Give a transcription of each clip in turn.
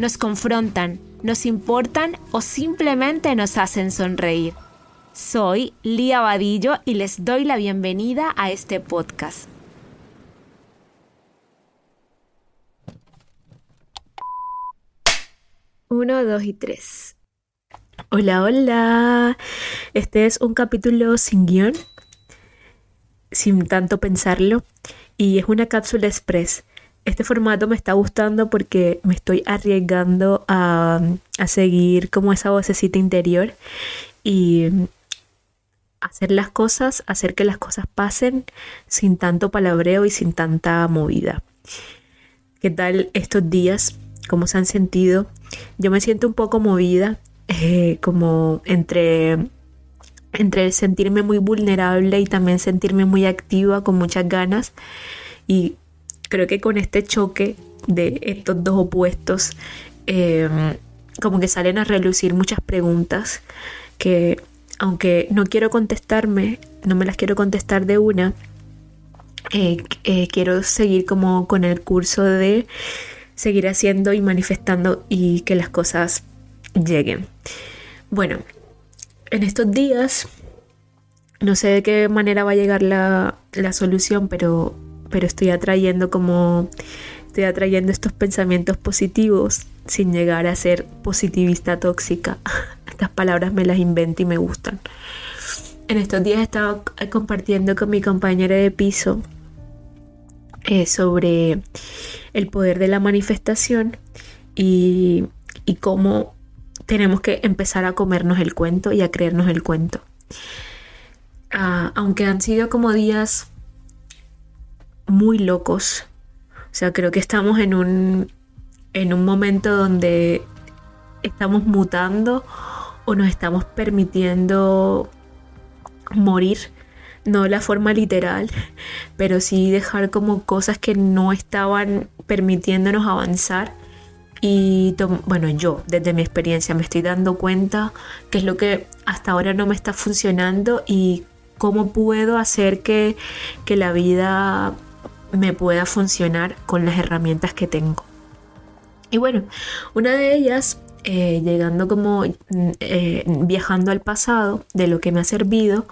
nos confrontan, nos importan o simplemente nos hacen sonreír. Soy Lía Vadillo y les doy la bienvenida a este podcast. Uno, dos y tres. Hola, hola. Este es un capítulo sin guion, sin tanto pensarlo, y es una cápsula express este formato me está gustando porque me estoy arriesgando a, seguir como esa vocecita interior y hacer las cosas, hacer que las cosas pasen sin tanto palabreo y sin tanta movida. ¿Qué tal estos días? ¿Cómo se han sentido? Yo me siento un poco movida, eh, como entre, entre sentirme muy vulnerable y también sentirme muy activa, con muchas ganas. Y creo que con este choque de estos dos opuestos, em, como que salen a relucir muchas preguntas que, aunque no quiero contestarme, no me las quiero contestar de una, eh, eh, quiero seguir como con el curso de seguir haciendo y manifestando y que las cosas lleguen. Bueno, en estos días, no sé de qué manera va a llegar la, la solución, pero pero estoy atrayendo como estoy atrayendo estos pensamientos positivos sin llegar a ser positivista tóxica. Estas palabras me las invento y me gustan. En estos días he estado compartiendo con mi compañera de piso eh, sobre el poder de la manifestación y, y cómo tenemos que empezar a comernos el cuento y a creernos el cuento. Ah, aunque han sido como días muy locos. O sea, creo que estamos en un, en un momento donde estamos mutando o nos estamos permitiendo morir. No la forma literal, pero sí dejar como cosas que no estaban permitiéndonos avanzar. Y bueno, yo desde mi experiencia me estoy dando cuenta que es lo que hasta ahora no me está funcionando y cómo puedo hacer que, que la vida me pueda funcionar con las herramientas que tengo. Y bueno, una de ellas, eh, llegando como eh, viajando al pasado, de lo que me ha servido,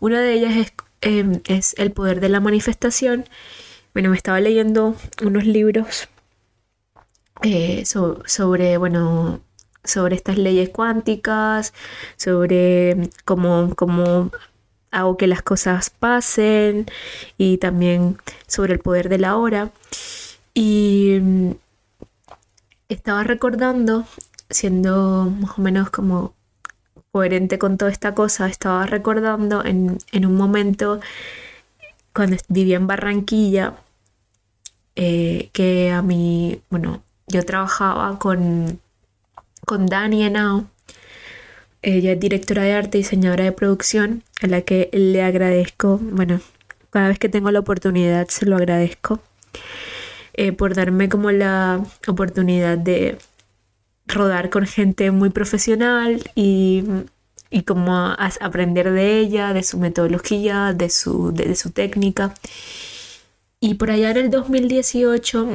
una de ellas es, em, es el poder de la manifestación. Bueno, me estaba leyendo unos libros eh, sobre, bueno, sobre estas leyes cuánticas, sobre cómo, cómo hago que las cosas pasen y también sobre el poder de la hora. Y mm, estaba recordando, siendo más o menos como coherente con toda esta cosa, estaba recordando en, un momento cuando vivía en Barranquilla, eh, que a mí, bueno, yo trabajaba con, con Dani Enao ella es directora de arte y diseñadora de producción, a la que le agradezco, bueno, cada vez que tengo la oportunidad se lo agradezco, eh, por darme como la oportunidad de rodar con gente muy profesional y, y como aprender de ella, de su metodología, de su, de su técnica. Y por allá en el 2018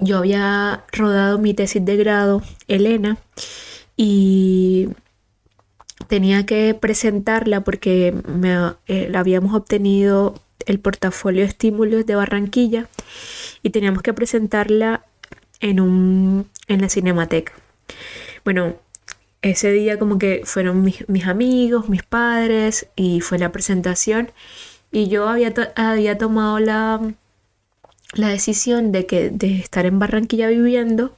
yo había rodado mi tesis de grado, Elena, y tenía que presentarla porque me, eh, habíamos obtenido el portafolio de estímulos de Barranquilla y teníamos que presentarla en, un, en la Cinemateca. Bueno, ese día como que fueron mis, amigos, mis padres y fue la presentación y yo había, había tomado la, la decisión de, que, de estar en Barranquilla viviendo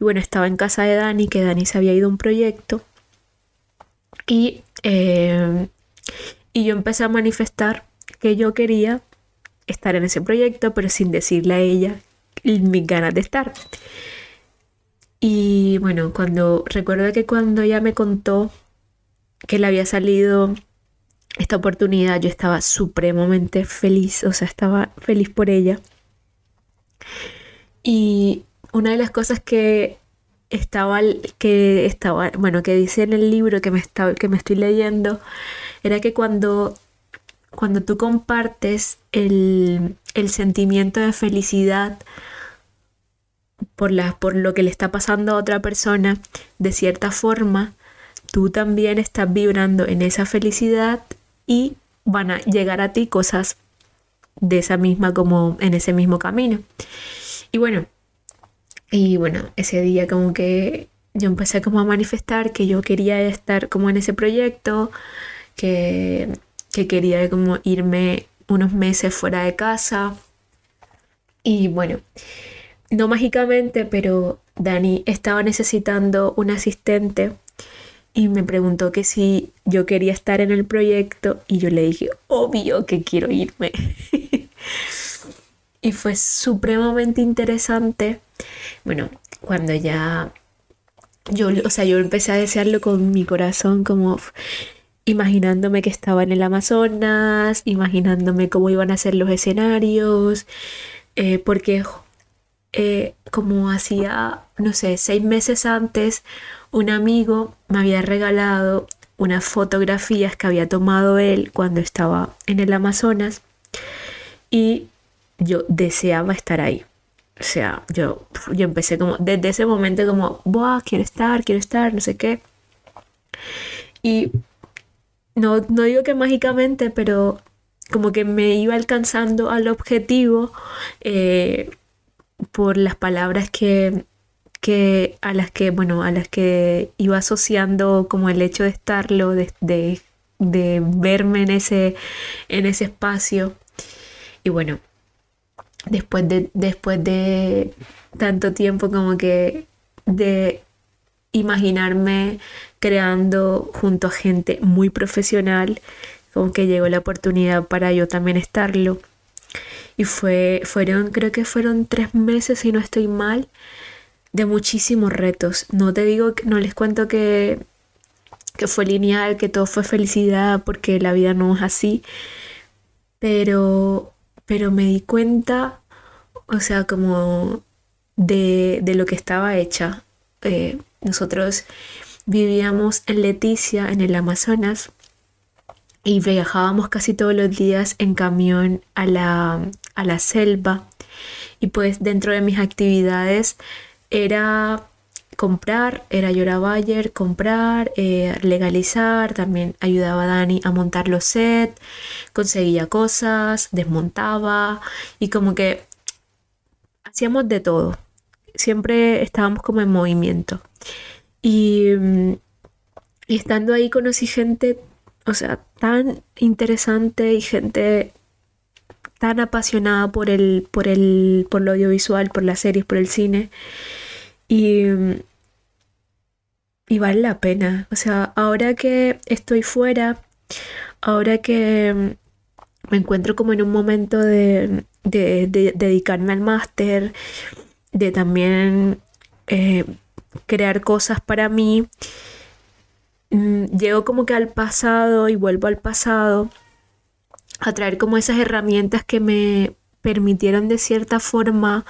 y bueno, estaba en casa de Dani, que Dani se había ido a un proyecto y, eh, y yo empecé a manifestar que yo quería estar en ese proyecto, pero sin decirle a ella mis ganas de estar. Y bueno, cuando recuerdo que cuando ella me contó que le había salido esta oportunidad, yo estaba supremamente feliz, o sea, estaba feliz por ella. Y una de las cosas que estaba, que estaba, bueno, que dice en el libro que me, está, que me estoy leyendo, era que cuando, cuando tú compartes el, el sentimiento de felicidad por, la, por lo que le está pasando a otra persona, de cierta forma, tú también estás vibrando en esa felicidad y van a llegar a ti cosas de esa misma como en ese mismo camino. Y bueno, y bueno, ese día como que yo empecé como a manifestar que yo quería estar como en ese proyecto, que, que quería como irme unos meses fuera de casa. Y bueno, no mágicamente, pero Dani estaba necesitando un asistente y me preguntó que si yo quería estar en el proyecto y yo le dije, obvio que quiero irme. y fue supremamente interesante. Bueno, cuando ya yo, o sea, yo empecé a desearlo con mi corazón como imaginándome que estaba en el Amazonas, imaginándome cómo iban a ser los escenarios, eh, porque eh, como hacía, no sé, seis meses antes, un amigo me había regalado unas fotografías que había tomado él cuando estaba en el Amazonas y yo deseaba estar ahí. O sea, yo, yo empecé como, desde ese momento como, Buah, quiero estar, quiero estar, no sé qué. Y no, no digo que mágicamente, pero como que me iba alcanzando al objetivo eh, por las palabras que, que a las que, bueno, a las que iba asociando como el hecho de estarlo, de, de, de verme en ese, en ese espacio. Y bueno, después de, después de tanto tiempo como que de imaginarme creando junto a gente muy profesional, como que llegó la oportunidad para yo también estarlo. Y fue, fueron, creo que fueron tres meses, si no estoy mal, de muchísimos retos. No te digo, no les cuento que, que fue lineal, que todo fue felicidad, porque la vida no es así. Pero, pero me di cuenta, o sea, como de, de lo que estaba hecha. Eh, nosotros vivíamos en Leticia, en el Amazonas, y viajábamos casi todos los días en camión a la, a la selva y pues dentro de mis actividades era comprar, era Yora Bayer, comprar, eh, legalizar, también ayudaba a Dani a montar los sets, conseguía cosas, desmontaba y como que hacíamos de todo. Siempre estábamos como en movimiento. Y, mm, y estando ahí conocí gente, o sea, tan interesante y gente tan apasionada por el, por el, por lo audiovisual, por las series, por el cine. Y, y vale la pena. O sea, ahora que estoy fuera, ahora que me encuentro como en un momento de, dedicarme al máster, de también eh, crear cosas para mí, mm, llego como que al pasado y vuelvo al pasado a traer como esas herramientas que me permitieron de cierta forma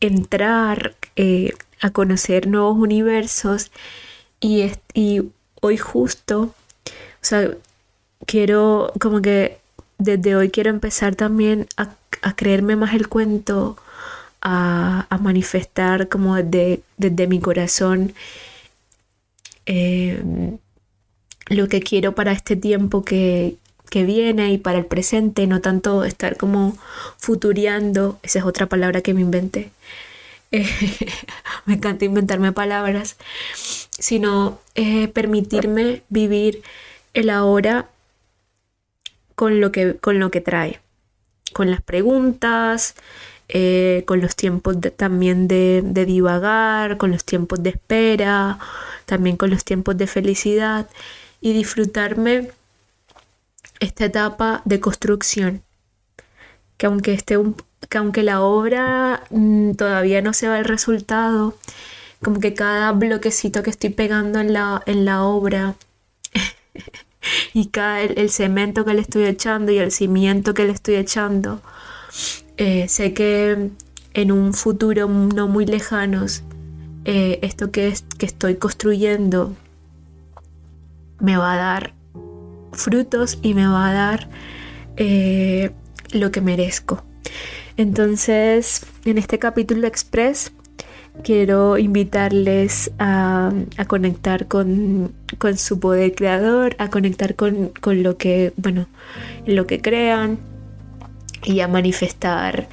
entrar eh, a conocer nuevos universos y, y hoy justo, o sea, quiero como que desde hoy quiero empezar también a, creerme más el cuento, a, manifestar como desde, desde mi corazón eh, lo que quiero para este tiempo que, que viene y para el presente, no tanto estar como futuriando, esa es otra palabra que me inventé. Eh, me encanta inventarme palabras, sino eh, permitirme vivir el ahora con lo que, con lo que trae, con las preguntas, eh, con los tiempos también de, de divagar, con los tiempos de espera, también con los tiempos de felicidad y disfrutarme esta etapa de construcción, que aunque, esté que aunque la obra mm, todavía no se va el resultado, como que cada bloquecito que estoy pegando en la, en la obra y cada el, cemento que le estoy echando y el cimiento que le estoy echando, eh, sé que en un futuro no muy lejano, eh, esto que, que estoy construyendo me va a dar frutos y me va a dar eh, lo que merezco. Entonces, en este capítulo express quiero invitarles a, conectar con, su poder creador, a conectar con, lo que, bueno, lo que crean y a manifestar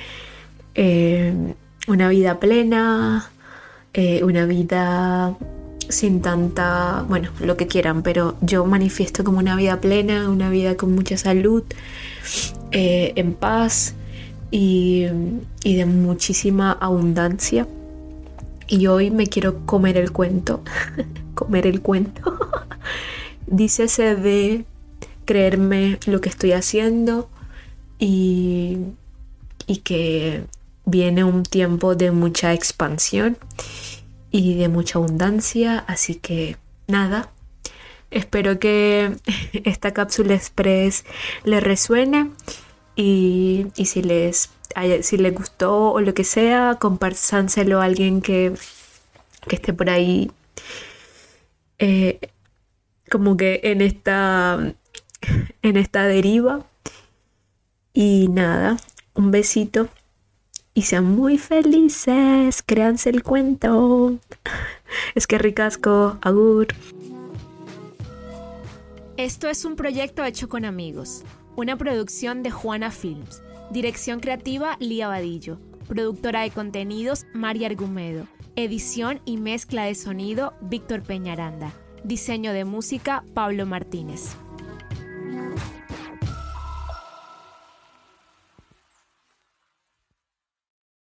eh, una vida plena, eh, una vida sin tanta, bueno, lo que quieran, pero yo manifiesto como una vida plena, una vida con mucha salud, eh, en paz y, y de muchísima abundancia. Y hoy me quiero comer el cuento, comer el cuento. Dícese de creerme lo que estoy haciendo y, y que viene un tiempo de mucha expansión y de mucha abundancia, así que nada, espero que esta cápsula express les resuene y, si les si les gustó o lo que sea, compársanselo a alguien que, que esté por ahí eh, como que en esta en esta deriva. Y nada, un besito y sean muy felices. Créanse el cuento. Es que ricasco, agur. Esto es un proyecto hecho con amigos. Una producción de Juana Films. Dirección creativa Lía Vadillo. Productora de contenidos María Argumedo. Edición y mezcla de sonido Víctor Peñaranda. Diseño de música Pablo Martínez.